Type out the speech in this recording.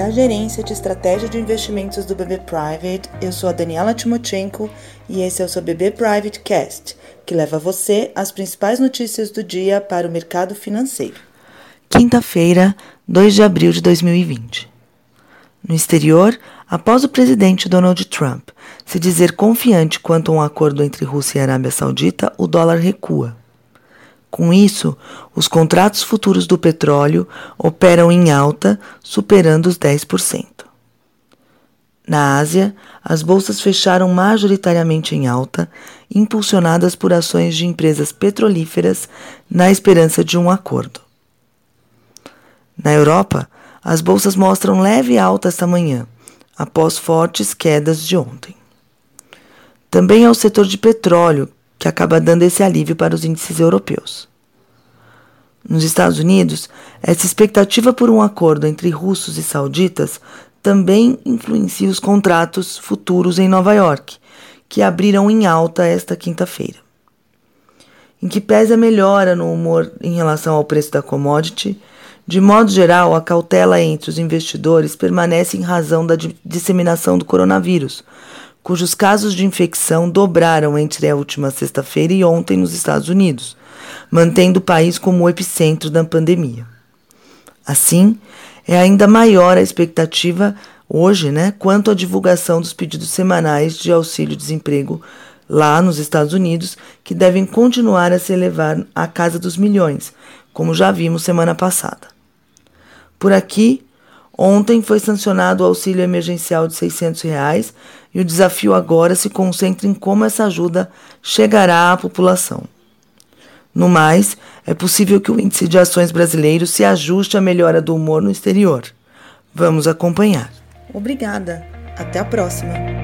da Gerência de Estratégia de Investimentos do BB Private. Eu sou a Daniela Timochenko e esse é o seu BB Private Cast, que leva você as principais notícias do dia para o mercado financeiro. Quinta-feira, 2 de abril de 2020. No exterior, após o presidente Donald Trump se dizer confiante quanto a um acordo entre Rússia e Arábia Saudita, o dólar recua. Com isso, os contratos futuros do petróleo operam em alta, superando os 10%. Na Ásia, as bolsas fecharam majoritariamente em alta, impulsionadas por ações de empresas petrolíferas na esperança de um acordo. Na Europa, as bolsas mostram leve alta esta manhã, após fortes quedas de ontem. Também é o setor de petróleo que acaba dando esse alívio para os índices europeus. Nos Estados Unidos, essa expectativa por um acordo entre russos e sauditas também influencia os contratos futuros em Nova York, que abriram em alta esta quinta-feira. Em que pese a melhora no humor em relação ao preço da commodity, de modo geral, a cautela entre os investidores permanece em razão da disseminação do coronavírus, cujos casos de infecção dobraram entre a última sexta-feira e ontem nos Estados Unidos, mantendo o país como o epicentro da pandemia. Assim, é ainda maior a expectativa hoje, né, quanto à divulgação dos pedidos semanais de auxílio-desemprego lá nos Estados Unidos, que devem continuar a se elevar à casa dos milhões, como já vimos semana passada. Por aqui, ontem foi sancionado o auxílio emergencial de 600 reais, e o desafio agora se concentra em como essa ajuda chegará à população. No mais, é possível que o índice de ações brasileiro se ajuste à melhora do humor no exterior. Vamos acompanhar. Obrigada. Até a próxima.